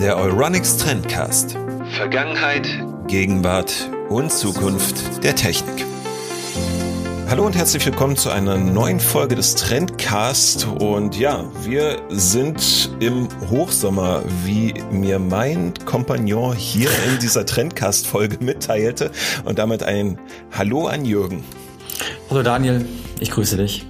Der Euronics Trendcast. Vergangenheit, Gegenwart und Zukunft der Technik. Hallo und herzlich willkommen zu einer neuen Folge des Trendcast. Und ja, wir sind im Hochsommer, wie mir mein Kompagnon hier in dieser Trendcast-Folge mitteilte. Und damit ein Hallo an Jürgen. Hallo Daniel, ich grüße dich.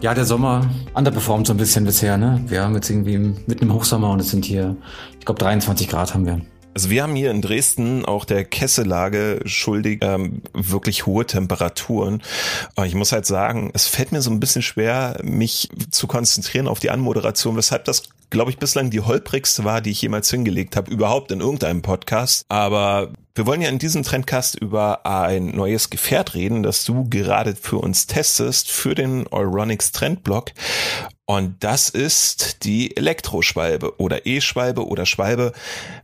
Ja, der Sommer underperformt so ein bisschen bisher, ne? Wir haben jetzt irgendwie mitten im Hochsommer und es sind hier, ich glaube 23 Grad haben wir. Also wir haben hier in Dresden auch der Kessellage schuldig ähm, wirklich hohe Temperaturen. Aber ich muss halt sagen, es fällt mir so ein bisschen schwer, mich zu konzentrieren auf die Anmoderation, weshalb das glaube ich, bislang die holprigste war, die ich jemals hingelegt habe, überhaupt in irgendeinem Podcast. Aber wir wollen ja in diesem Trendcast über ein neues Gefährt reden, das du gerade für uns testest, für den Euronics Trendblock. Und das ist die Elektroschwalbe oder E-Schwalbe oder Schwalbe.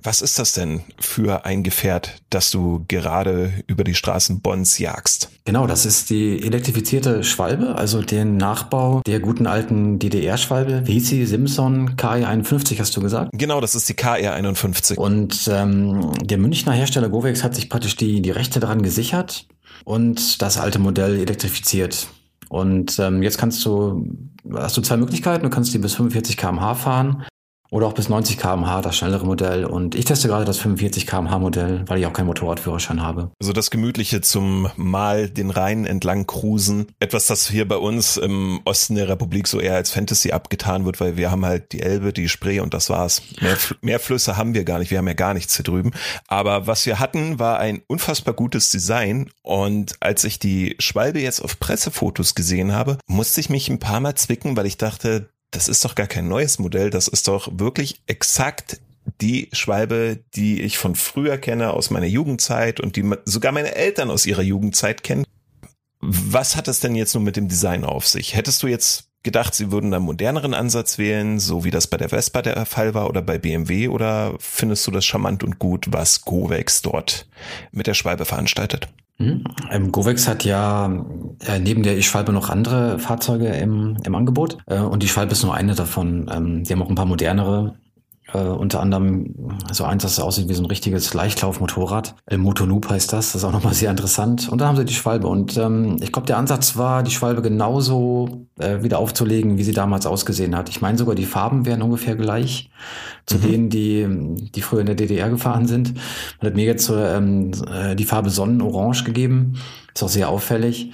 Was ist das denn für ein Gefährt, das du gerade über die Straßen Bonns jagst? Genau, das ist die elektrifizierte Schwalbe, also den Nachbau der guten alten DDR-Schwalbe. Wie hieß sie? Simson KE51 hast du gesagt? Genau, das ist die KE51. Und ähm, der Münchner Hersteller Govex hat sich praktisch die, die Rechte daran gesichert und das alte Modell elektrifiziert. Und ähm, jetzt kannst du, hast du zwei Möglichkeiten. Du kannst die bis 45 km/h fahren oder auch bis 90 km/h das schnellere Modell. Und ich teste gerade das 45 km/h Modell, weil ich auch keinen Motorradführerschein habe. Also das Gemütliche zum Mal den Rhein entlang cruisen. Etwas, das hier bei uns im Osten der Republik so eher als Fantasy abgetan wird, weil wir haben halt die Elbe, die Spree und das war's. Mehr, mehr Flüsse haben wir gar nicht. Wir haben ja gar nichts hier drüben. Aber was wir hatten, war ein unfassbar gutes Design. Und als ich die Schwalbe jetzt auf Pressefotos gesehen habe, musste ich mich ein paar Mal zwicken, weil ich dachte, das ist doch gar kein neues Modell, das ist doch wirklich exakt die Schwalbe, die ich von früher kenne, aus meiner Jugendzeit und die sogar meine Eltern aus ihrer Jugendzeit kennen. Was hat es denn jetzt nun mit dem Design auf sich? Hättest du jetzt gedacht, sie würden einen moderneren Ansatz wählen, so wie das bei der Vespa der Fall war oder bei BMW, oder findest du das charmant und gut, was Govex dort mit der Schwalbe veranstaltet? Mhm. Ähm, Govex hat ja äh, neben der E-Schwalbe noch andere Fahrzeuge im, im Angebot äh, und die Schwalbe ist nur eine davon. Ähm, die haben auch ein paar modernere äh, unter anderem so eins, das aussieht wie so ein richtiges Leichtlaufmotorrad. El Motoloop heißt das. Das ist auch nochmal sehr interessant. Und dann haben sie die Schwalbe. Und ähm, ich glaube, der Ansatz war, die Schwalbe genauso äh, wieder aufzulegen, wie sie damals ausgesehen hat. Ich meine sogar, die Farben wären ungefähr gleich zu mhm. denen, die, die früher in der DDR gefahren sind. Man hat mir jetzt so, ähm, äh, die Farbe Sonnenorange gegeben. Ist auch sehr auffällig.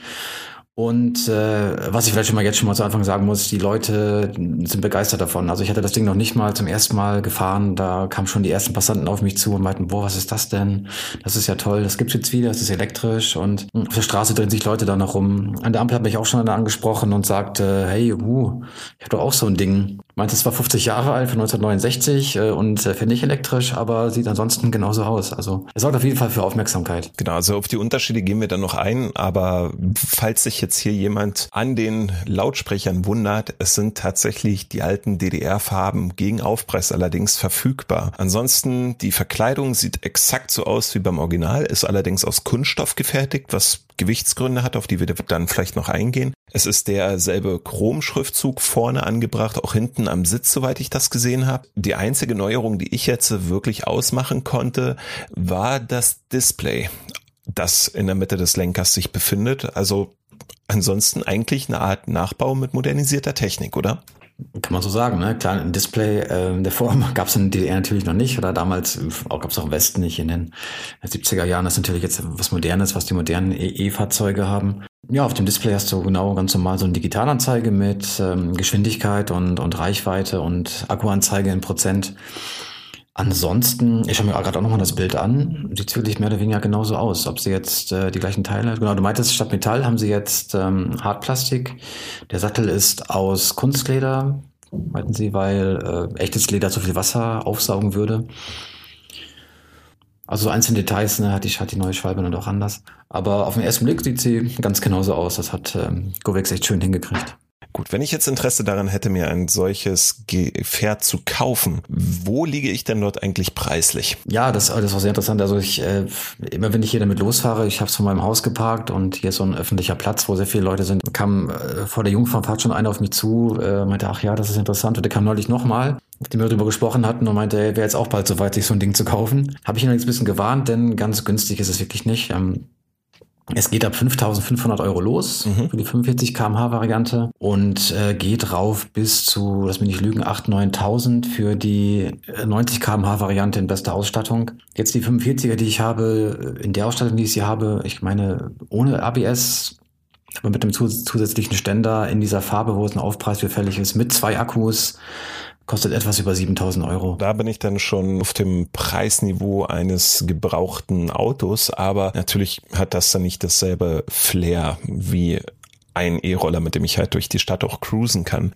Und äh, was ich vielleicht schon mal jetzt schon mal zu Anfang sagen muss, die Leute sind begeistert davon. Also ich hatte das Ding noch nicht mal zum ersten Mal gefahren. Da kamen schon die ersten Passanten auf mich zu und meinten, boah, was ist das denn? Das ist ja toll, das gibt's jetzt wieder, das ist elektrisch. Und auf der Straße drehen sich Leute da noch rum. An der Ampel hat mich auch schon angesprochen und sagte, hey, uh, ich habe doch auch so ein Ding. Meint, es war 50 Jahre alt, von 1969 äh, und äh, finde ich elektrisch, aber sieht ansonsten genauso aus. Also es sorgt auf jeden Fall für Aufmerksamkeit. Genau, also auf die Unterschiede gehen wir dann noch ein, aber falls sich jetzt hier jemand an den Lautsprechern wundert, es sind tatsächlich die alten DDR-Farben gegen Aufpreis allerdings verfügbar. Ansonsten, die Verkleidung sieht exakt so aus wie beim Original, ist allerdings aus Kunststoff gefertigt, was Gewichtsgründe hat, auf die wir dann vielleicht noch eingehen. Es ist derselbe Chromschriftzug vorne angebracht, auch hinten am Sitz, soweit ich das gesehen habe. Die einzige Neuerung, die ich jetzt wirklich ausmachen konnte, war das Display, das in der Mitte des Lenkers sich befindet. Also ansonsten eigentlich eine Art Nachbau mit modernisierter Technik, oder? Kann man so sagen, ne? Klar, ein Display äh, der Form gab es in DDR natürlich noch nicht oder damals gab es auch im Westen nicht in den 70er Jahren. Ist natürlich jetzt was Modernes, was die modernen E-Fahrzeuge haben. Ja, auf dem Display hast du genau ganz normal so eine Digitalanzeige mit ähm, Geschwindigkeit und, und Reichweite und Akkuanzeige in Prozent. Ansonsten, ich schaue mir gerade auch nochmal das Bild an, sieht wirklich mehr oder weniger genauso aus. Ob sie jetzt äh, die gleichen Teile, genau, du meintest, statt Metall haben sie jetzt ähm, Hartplastik. Der Sattel ist aus Kunstleder, meinten sie, weil äh, echtes Leder zu viel Wasser aufsaugen würde. Also einzelne Details ne, hat, die, hat die neue Schwalbe dann doch anders. Aber auf den ersten Blick sieht sie ganz genauso aus. Das hat ähm, Govex echt schön hingekriegt. Gut, wenn ich jetzt Interesse daran hätte, mir ein solches Gefährt zu kaufen, wo liege ich denn dort eigentlich preislich? Ja, das, das war sehr interessant. Also ich, äh, immer wenn ich hier damit losfahre, ich habe es von meinem Haus geparkt und hier ist so ein öffentlicher Platz, wo sehr viele Leute sind, kam äh, vor der Jungfernfahrt schon einer auf mich zu, äh, meinte, ach ja, das ist interessant. Und der kam neulich nochmal, mit dem wir darüber gesprochen hatten und meinte, wäre jetzt auch bald so weit, sich so ein Ding zu kaufen. Habe ich ihn allerdings ein bisschen gewarnt, denn ganz günstig ist es wirklich nicht. Ähm, es geht ab 5.500 Euro los mhm. für die 45 kmh Variante und äh, geht rauf bis zu, lass mich nicht lügen, 8.000, 9.000 für die 90 kmh Variante in bester Ausstattung. Jetzt die 45er, die ich habe, in der Ausstattung, die ich sie habe, ich meine, ohne ABS, aber mit einem zusätzlichen Ständer in dieser Farbe, wo es ein Aufpreis für fällig ist, mit zwei Akkus, kostet etwas über 7000 Euro. Da bin ich dann schon auf dem Preisniveau eines gebrauchten Autos, aber natürlich hat das dann nicht dasselbe Flair wie ein E-Roller, mit dem ich halt durch die Stadt auch cruisen kann.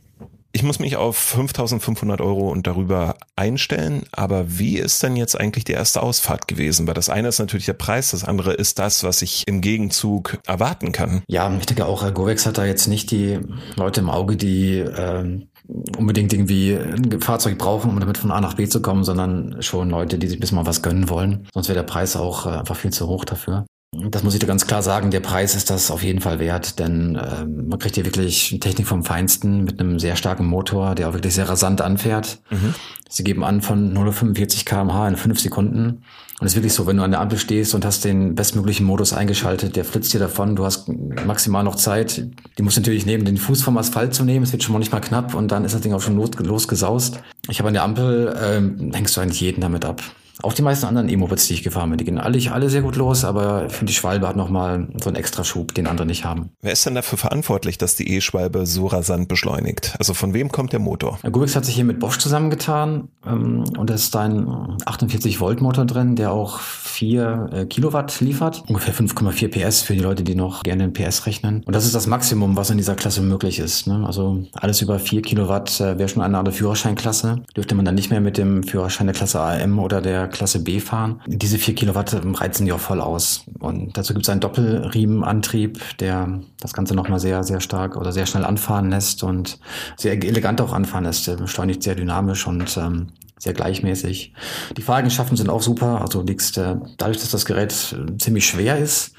Ich muss mich auf 5500 Euro und darüber einstellen, aber wie ist denn jetzt eigentlich die erste Ausfahrt gewesen? Weil das eine ist natürlich der Preis, das andere ist das, was ich im Gegenzug erwarten kann. Ja, ich denke auch, Govex hat da jetzt nicht die Leute im Auge, die äh, unbedingt irgendwie ein Fahrzeug brauchen, um damit von A nach B zu kommen, sondern schon Leute, die sich bis mal was gönnen wollen. Sonst wäre der Preis auch äh, einfach viel zu hoch dafür. Das muss ich da ganz klar sagen, der Preis ist das auf jeden Fall wert, denn äh, man kriegt hier wirklich Technik vom Feinsten mit einem sehr starken Motor, der auch wirklich sehr rasant anfährt. Mhm. Sie geben an von 0 auf 45 kmh in fünf Sekunden. Und es ist wirklich so, wenn du an der Ampel stehst und hast den bestmöglichen Modus eingeschaltet, der flitzt dir davon, du hast maximal noch Zeit. Die musst du natürlich nehmen, den Fuß vom Asphalt zu nehmen, es wird schon mal nicht mal knapp und dann ist das Ding auch schon losgesaust. Ich habe an der Ampel, äh, hängst du eigentlich jeden damit ab. Auch die meisten anderen E-Mopeds, die ich gefahren bin, die gehen alle, alle sehr gut los, aber finde, die Schwalbe hat nochmal so einen extra Schub, den andere nicht haben. Wer ist denn dafür verantwortlich, dass die E-Schwalbe so rasant beschleunigt? Also von wem kommt der Motor? Gubix hat sich hier mit Bosch zusammengetan ähm, und da ist ein 48 Volt Motor drin, der auch 4 äh, Kilowatt liefert. Ungefähr 5,4 PS für die Leute, die noch gerne in PS rechnen. Und das ist das Maximum, was in dieser Klasse möglich ist. Ne? Also alles über 4 Kilowatt äh, wäre schon eine andere Führerscheinklasse. Dürfte man dann nicht mehr mit dem Führerschein der Klasse AM oder der Klasse B fahren. Diese vier Kilowatt reizen die auch voll aus. Und dazu gibt es einen Doppelriemenantrieb, der das Ganze nochmal sehr, sehr stark oder sehr schnell anfahren lässt und sehr elegant auch anfahren lässt. Der beschleunigt sehr dynamisch und ähm, sehr gleichmäßig. Die Fahreigenschaften sind auch super. Also liegst äh, dadurch, dass das Gerät äh, ziemlich schwer ist,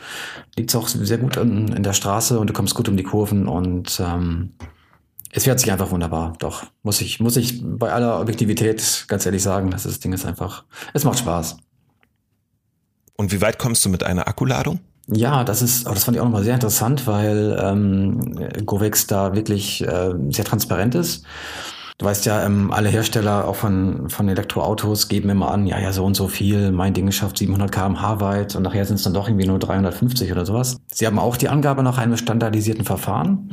liegt es auch sehr gut in, in, der Straße und du kommst gut um die Kurven und ähm, es fährt sich einfach wunderbar, doch. Muss ich, muss ich bei aller Objektivität ganz ehrlich sagen, dass das Ding ist einfach, es macht Spaß. Und wie weit kommst du mit einer Akkuladung? Ja, das ist, das fand ich auch nochmal sehr interessant, weil ähm, Govex da wirklich äh, sehr transparent ist. Du weißt ja, ähm, alle Hersteller auch von, von Elektroautos geben immer an, ja, ja, so und so viel, mein Ding schafft 700 kmh weit und nachher sind es dann doch irgendwie nur 350 oder sowas. Sie haben auch die Angabe nach einem standardisierten Verfahren.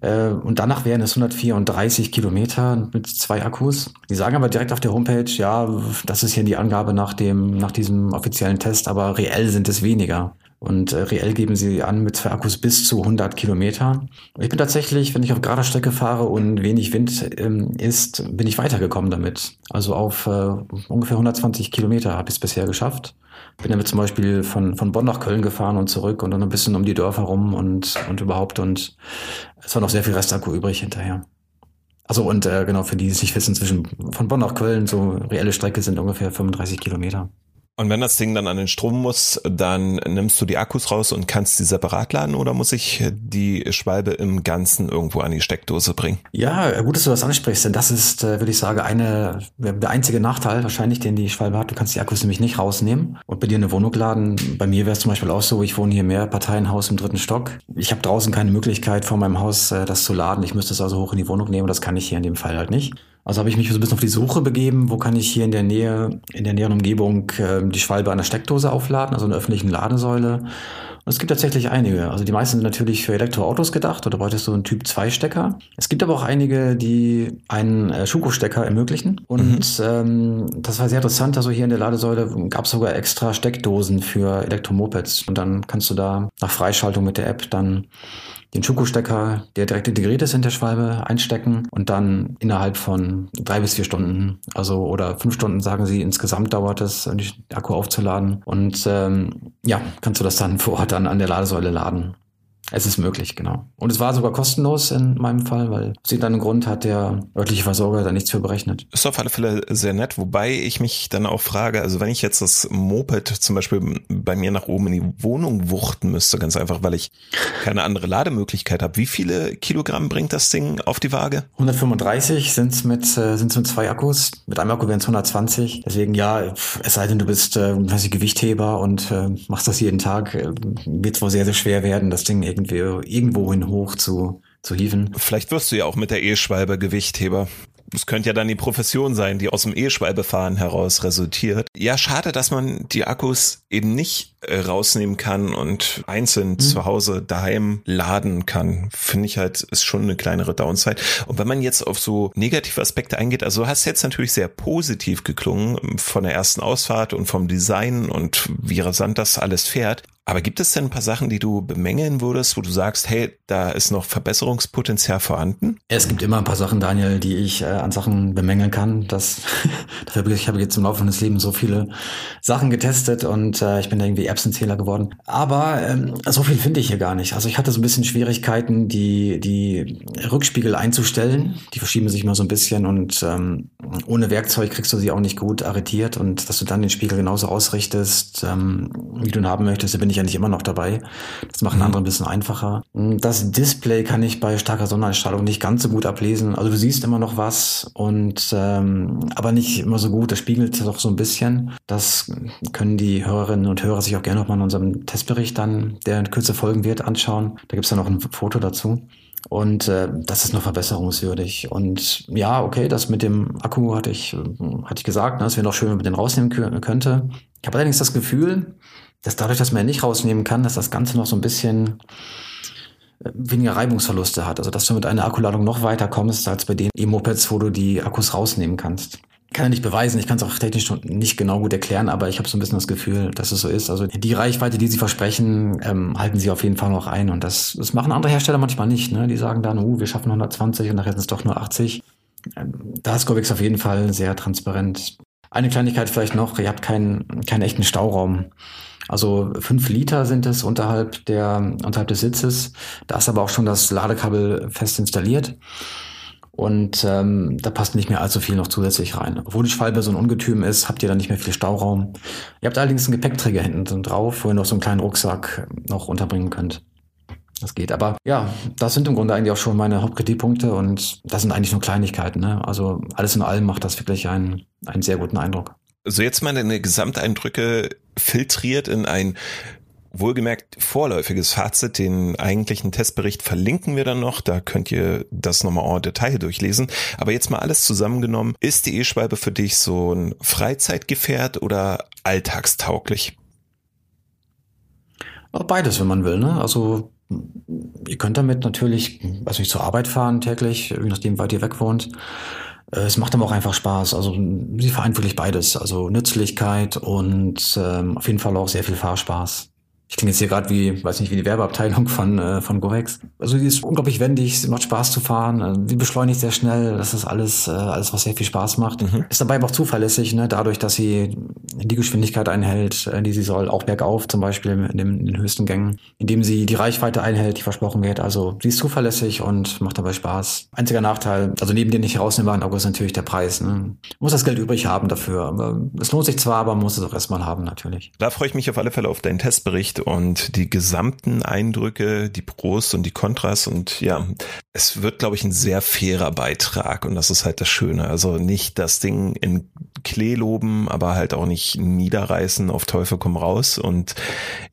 Äh, und danach wären es 134 Kilometer mit zwei Akkus. Die sagen aber direkt auf der Homepage, ja, das ist hier die Angabe nach dem, nach diesem offiziellen Test, aber reell sind es weniger. Und äh, reell geben sie an mit zwei Akkus bis zu 100 Kilometer. Ich bin tatsächlich, wenn ich auf gerader Strecke fahre und wenig Wind ähm, ist, bin ich weitergekommen damit. Also auf äh, ungefähr 120 Kilometer habe ich es bisher geschafft. Bin damit zum Beispiel von, von Bonn nach Köln gefahren und zurück und dann ein bisschen um die Dörfer rum und, und überhaupt. Und es war noch sehr viel Restakku übrig hinterher. Also und äh, genau, für die, die es nicht wissen, zwischen von Bonn nach Köln, so reelle Strecke sind ungefähr 35 Kilometer. Und wenn das Ding dann an den Strom muss, dann nimmst du die Akkus raus und kannst die separat laden oder muss ich die Schwalbe im Ganzen irgendwo an die Steckdose bringen? Ja, gut, dass du das ansprichst, denn das ist, äh, würde ich sagen, eine, der einzige Nachteil wahrscheinlich, den die Schwalbe hat. Du kannst die Akkus nämlich nicht rausnehmen und bei dir in eine Wohnung laden. Bei mir wäre es zum Beispiel auch so, ich wohne hier mehr Parteienhaus im dritten Stock. Ich habe draußen keine Möglichkeit vor meinem Haus äh, das zu laden. Ich müsste es also hoch in die Wohnung nehmen. Das kann ich hier in dem Fall halt nicht. Also habe ich mich so ein bisschen auf die Suche begeben, wo kann ich hier in der Nähe, in der näheren Umgebung äh, die Schwalbe an der Steckdose aufladen, also in einer öffentlichen Ladesäule. Und es gibt tatsächlich einige. Also die meisten sind natürlich für Elektroautos gedacht oder bräuchtest du einen Typ 2 Stecker. Es gibt aber auch einige, die einen äh, Schuko-Stecker ermöglichen. Und mhm. ähm, das war sehr interessant. Also hier in der Ladesäule gab es sogar extra Steckdosen für Elektromopeds. Und dann kannst du da nach Freischaltung mit der App dann den Schuko-Stecker, der direkt integriert ist in der Schwalbe, einstecken und dann innerhalb von drei bis vier Stunden, also oder fünf Stunden sagen sie, insgesamt dauert es, den Akku aufzuladen. Und ähm, ja, kannst du das dann vor Ort dann an der Ladesäule laden. Es ist möglich, genau. Und es war sogar kostenlos in meinem Fall, weil aus irgendeinem Grund hat der örtliche Versorger da nichts für berechnet. Ist auf alle Fälle sehr nett, wobei ich mich dann auch frage, also wenn ich jetzt das Moped zum Beispiel bei mir nach oben in die Wohnung wuchten müsste, ganz einfach, weil ich keine andere Lademöglichkeit habe, wie viele Kilogramm bringt das Ding auf die Waage? 135 sind es mit, äh, sind's mit zwei Akkus. Mit einem Akku wären es 120. Deswegen ja, es sei denn, du bist äh, weiß ich, Gewichtheber und äh, machst das jeden Tag, äh, wird es wohl sehr, sehr schwer werden, das Ding irgendwie irgendwohin hoch zu, zu hieven. Vielleicht wirst du ja auch mit der E-Schwalbe Gewichtheber. Das könnte ja dann die Profession sein, die aus dem E-Schwalbefahren heraus resultiert. Ja, schade, dass man die Akkus eben nicht äh, rausnehmen kann und einzeln mhm. zu Hause daheim laden kann. Finde ich halt, ist schon eine kleinere Downside. Und wenn man jetzt auf so negative Aspekte eingeht, also hast jetzt natürlich sehr positiv geklungen von der ersten Ausfahrt und vom Design und wie rasant das alles fährt. Aber gibt es denn ein paar Sachen, die du bemängeln würdest, wo du sagst, hey, da ist noch Verbesserungspotenzial vorhanden? Es gibt immer ein paar Sachen, Daniel, die ich äh, an Sachen bemängeln kann. Das, ich habe jetzt im Laufe des Lebens so viele Sachen getestet und äh, ich bin da irgendwie Erbsenzähler geworden. Aber ähm, so viel finde ich hier gar nicht. Also ich hatte so ein bisschen Schwierigkeiten, die, die Rückspiegel einzustellen. Die verschieben sich immer so ein bisschen und ähm, ohne Werkzeug kriegst du sie auch nicht gut arretiert und dass du dann den Spiegel genauso ausrichtest, ähm, wie du ihn haben möchtest, bin ich ja nicht immer noch dabei. Das macht mhm. andere ein bisschen einfacher. Das Display kann ich bei starker Sonneneinstrahlung nicht ganz so gut ablesen. Also du siehst immer noch was und ähm, aber nicht immer so gut. Das spiegelt doch so ein bisschen. Das können die Hörerinnen und Hörer sich auch gerne nochmal in unserem Testbericht dann, der in Kürze folgen wird, anschauen. Da gibt's dann noch ein Foto dazu. Und äh, das ist noch verbesserungswürdig. Und ja, okay, das mit dem Akku hatte ich, hatte ich gesagt, ne, es wäre noch schön, man den rausnehmen könnte. Ich habe allerdings das Gefühl, dass dadurch, dass man ja nicht rausnehmen kann, dass das Ganze noch so ein bisschen äh, weniger Reibungsverluste hat. Also dass du mit einer Akkuladung noch weiter kommst als bei den E-Mopeds, wo du die Akkus rausnehmen kannst. Kann ja nicht beweisen, ich kann es auch technisch nicht genau gut erklären, aber ich habe so ein bisschen das Gefühl, dass es so ist. Also die Reichweite, die sie versprechen, ähm, halten sie auf jeden Fall noch ein. Und das, das machen andere Hersteller manchmal nicht. Ne? Die sagen dann, uh, wir schaffen 120 und nachher sind es doch nur 80. Ähm, da ist Gobix auf jeden Fall sehr transparent. Eine Kleinigkeit vielleicht noch, ihr habt keinen, keinen echten Stauraum. Also fünf Liter sind es unterhalb der unterhalb des Sitzes. Da ist aber auch schon das Ladekabel fest installiert. Und ähm, da passt nicht mehr allzu viel noch zusätzlich rein. Obwohl die Schwalbe so ein Ungetüm ist, habt ihr dann nicht mehr viel Stauraum. Ihr habt allerdings einen Gepäckträger hinten drauf, wo ihr noch so einen kleinen Rucksack noch unterbringen könnt. Das geht. Aber ja, das sind im Grunde eigentlich auch schon meine Hauptkritikpunkte und das sind eigentlich nur Kleinigkeiten. Ne? Also alles in allem macht das wirklich einen, einen sehr guten Eindruck. So jetzt mal deine Gesamteindrücke filtriert in ein wohlgemerkt vorläufiges Fazit. Den eigentlichen Testbericht verlinken wir dann noch. Da könnt ihr das nochmal en Detail durchlesen. Aber jetzt mal alles zusammengenommen. Ist die E-Schwalbe für dich so ein Freizeitgefährt oder alltagstauglich? Beides, wenn man will. Ne? Also ihr könnt damit natürlich, also nicht zur Arbeit fahren täglich, je nachdem, weit ihr weg wohnt. Äh, es macht aber auch einfach Spaß. Also sie vereint wirklich beides. Also Nützlichkeit und ähm, auf jeden Fall auch sehr viel Fahrspaß. Ich klinge jetzt hier gerade wie, weiß nicht, wie die Werbeabteilung von, äh, von Gorex. Also die ist unglaublich wendig, sie macht Spaß zu fahren, äh, sie beschleunigt sehr schnell, das ist alles, äh, alles, was sehr viel Spaß macht. Mhm. Ist dabei aber auch zuverlässig, ne, dadurch, dass sie die Geschwindigkeit einhält, äh, die sie soll, auch bergauf zum Beispiel in, dem, in den höchsten Gängen, indem sie die Reichweite einhält, die versprochen wird. Also sie ist zuverlässig und macht dabei Spaß. Einziger Nachteil, also neben den nicht herausnehmbaren Akkus ist natürlich der Preis. Ne. Muss das Geld übrig haben dafür. Aber es lohnt sich zwar, aber man muss es auch erstmal haben natürlich. Da freue ich mich auf alle Fälle auf deinen Testbericht und die gesamten Eindrücke, die Pros und die Kontras und ja, es wird, glaube ich, ein sehr fairer Beitrag und das ist halt das Schöne. Also nicht das Ding in Klee loben, aber halt auch nicht niederreißen, auf Teufel komm raus und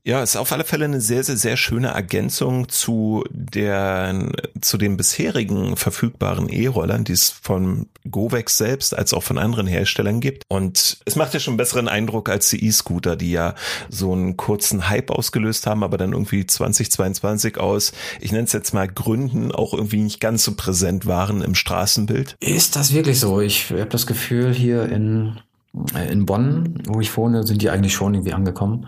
ja, ist auf alle Fälle eine sehr, sehr, sehr schöne Ergänzung zu der, zu den bisherigen verfügbaren E-Rollern, die es von Govex selbst als auch von anderen Herstellern gibt und es macht ja schon einen besseren Eindruck als die E-Scooter, die ja so einen kurzen Hype ausgelöst gelöst haben, aber dann irgendwie 2022 aus, ich nenne es jetzt mal Gründen, auch irgendwie nicht ganz so präsent waren im Straßenbild? Ist das wirklich so? Ich habe das Gefühl, hier in, äh, in Bonn, wo ich wohne, sind die eigentlich schon irgendwie angekommen.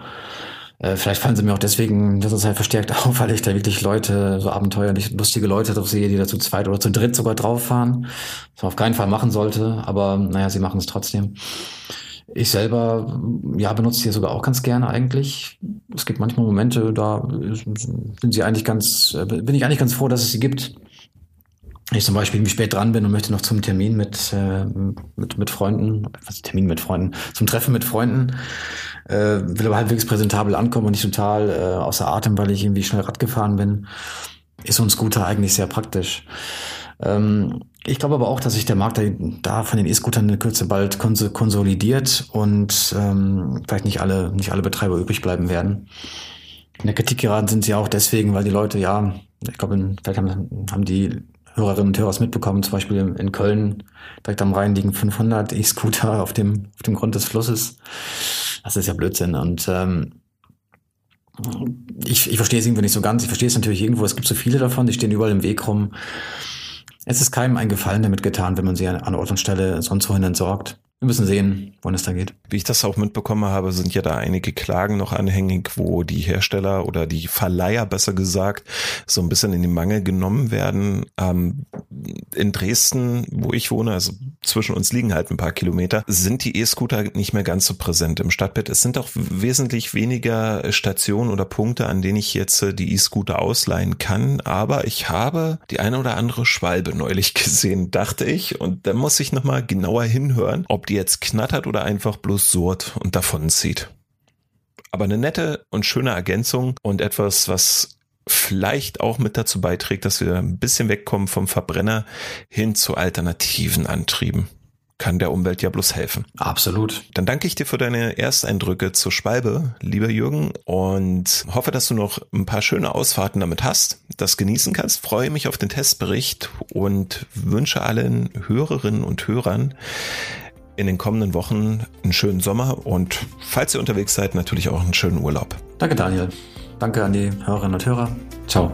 Äh, vielleicht fallen sie mir auch deswegen das ist halt verstärkt auf, weil ich da wirklich Leute, so abenteuerlich lustige Leute drauf sehe, die da zu zweit oder zu dritt sogar drauf fahren. Was man auf keinen Fall machen sollte, aber naja, sie machen es trotzdem. Ich selber ja, benutze die sogar auch ganz gerne eigentlich. Es gibt manchmal Momente, da sind sie eigentlich ganz, äh, bin ich eigentlich ganz froh, dass es sie gibt. Ich zum Beispiel spät dran bin und möchte noch zum Termin mit, äh, mit, mit Freunden, was Termin mit Freunden, zum Treffen mit Freunden, äh, will aber halbwegs präsentabel ankommen und nicht total äh, außer Atem, weil ich irgendwie schnell Rad gefahren bin, ist so ein Scooter eigentlich sehr praktisch. Ähm, ich glaube aber auch, dass sich der Markt da von den E-Scootern in Kürze bald konsolidiert und ähm, vielleicht nicht alle, nicht alle Betreiber übrig bleiben werden. In der Kritik geraten sind sie auch deswegen, weil die Leute, ja, ich glaube, vielleicht haben, haben die Hörerinnen und Hörer mitbekommen, zum Beispiel in Köln, direkt am Rhein liegen 500 E-Scooter auf dem, auf dem Grund des Flusses. Das ist ja Blödsinn und ähm, ich, ich verstehe es irgendwie nicht so ganz. Ich verstehe es natürlich irgendwo. Es gibt so viele davon, die stehen überall im Weg rum. Es ist keinem ein Gefallen damit getan, wenn man sie an Ort und Stelle sonst wohin entsorgt. Wir müssen sehen, wohin es da geht. Wie ich das auch mitbekommen habe, sind ja da einige Klagen noch anhängig, wo die Hersteller oder die Verleiher besser gesagt so ein bisschen in den Mangel genommen werden. Ähm, in Dresden, wo ich wohne, also zwischen uns liegen halt ein paar Kilometer, sind die E-Scooter nicht mehr ganz so präsent im Stadtbett. Es sind auch wesentlich weniger Stationen oder Punkte, an denen ich jetzt äh, die E-Scooter ausleihen kann. Aber ich habe die eine oder andere Schwalbe neulich gesehen, dachte ich. Und da muss ich nochmal genauer hinhören, ob die die jetzt knattert oder einfach bloß surrt und davonzieht. Aber eine nette und schöne Ergänzung und etwas, was vielleicht auch mit dazu beiträgt, dass wir ein bisschen wegkommen vom Verbrenner hin zu alternativen Antrieben kann der Umwelt ja bloß helfen. Absolut. Dann danke ich dir für deine Ersteindrücke zur Schwalbe, lieber Jürgen, und hoffe, dass du noch ein paar schöne Ausfahrten damit hast, das genießen kannst. Freue mich auf den Testbericht und wünsche allen Hörerinnen und Hörern in den kommenden Wochen einen schönen Sommer und falls ihr unterwegs seid, natürlich auch einen schönen Urlaub. Danke, Daniel. Danke an die Hörerinnen und Hörer. Ciao.